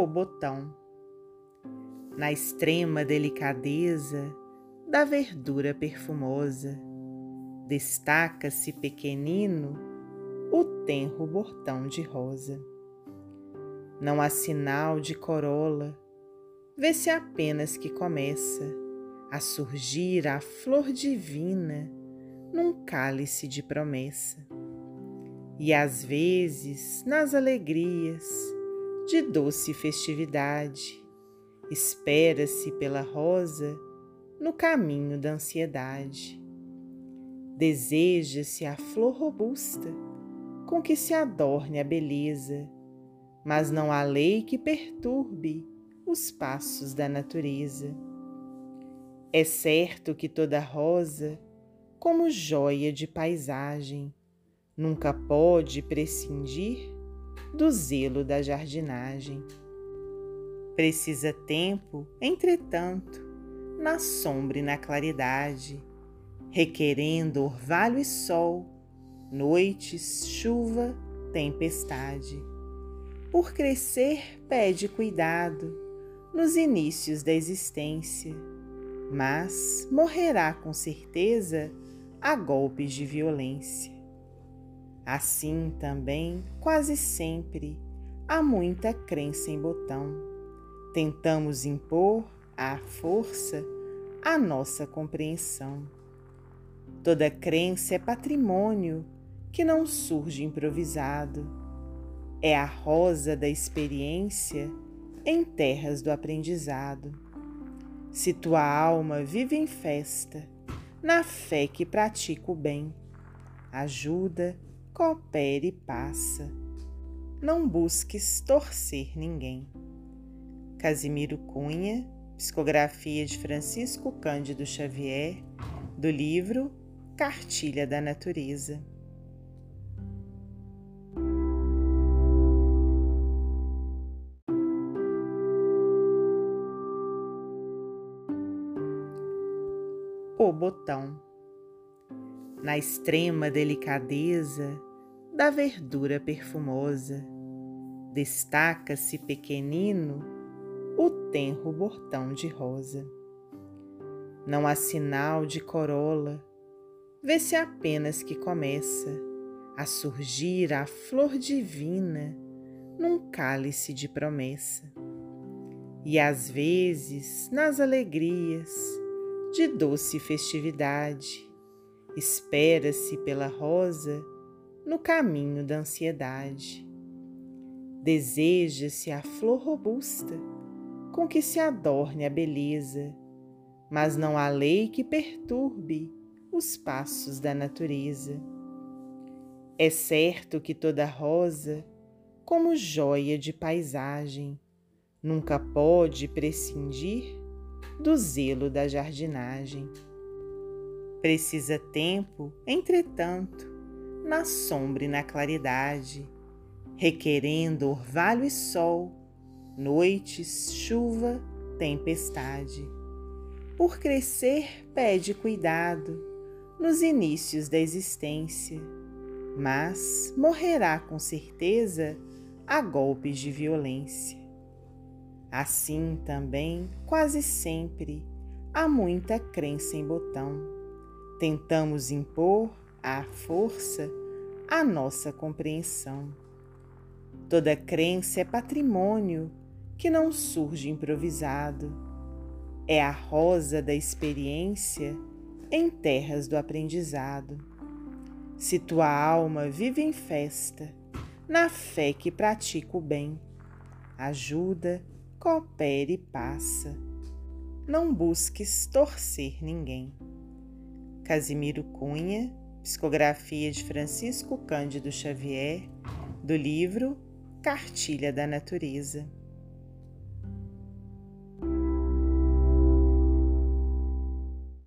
O botão. Na extrema delicadeza da verdura perfumosa, destaca-se pequenino o tenro botão de rosa. Não há sinal de corola, vê-se apenas que começa a surgir a flor divina num cálice de promessa. E às vezes, nas alegrias de doce festividade, espera-se pela rosa no caminho da ansiedade. Deseja-se a flor robusta com que se adorne a beleza, mas não há lei que perturbe os passos da natureza. É certo que toda rosa, como joia de paisagem, nunca pode prescindir do zelo da jardinagem. Precisa tempo, entretanto, na sombra e na claridade, requerendo orvalho e sol, noites, chuva, tempestade. Por crescer, pede cuidado nos inícios da existência, mas morrerá com certeza a golpes de violência. Assim também, quase sempre, há muita crença em botão. Tentamos impor à força a nossa compreensão. Toda crença é patrimônio que não surge improvisado. É a rosa da experiência em terras do aprendizado. Se tua alma vive em festa, na fé que pratica o bem, ajuda, coopere e passa. Não busques torcer ninguém. Casimiro Cunha, psicografia de Francisco Cândido Xavier, do livro Cartilha da Natureza. O botão. Na extrema delicadeza da verdura perfumosa, destaca-se pequenino o tenro botão de rosa. Não há sinal de corola, vê-se apenas que começa a surgir a flor divina num cálice de promessa. E às vezes, nas alegrias, de doce festividade. Espera-se pela rosa no caminho da ansiedade. Deseja-se a flor robusta com que se adorne a beleza, mas não há lei que perturbe os passos da natureza. É certo que toda rosa, como joia de paisagem, nunca pode prescindir do zelo da jardinagem. Precisa tempo, entretanto, na sombra e na claridade, requerendo orvalho e sol, noites, chuva, tempestade. Por crescer, pede cuidado nos inícios da existência, mas morrerá com certeza a golpes de violência. Assim também, quase sempre, há muita crença em botão. Tentamos impor à força a nossa compreensão. Toda crença é patrimônio que não surge improvisado. É a rosa da experiência em terras do aprendizado. Se tua alma vive em festa, na fé que pratica o bem, ajuda, coopere e passa. Não busques torcer ninguém. Casimiro Cunha, psicografia de Francisco Cândido Xavier, do livro Cartilha da Natureza.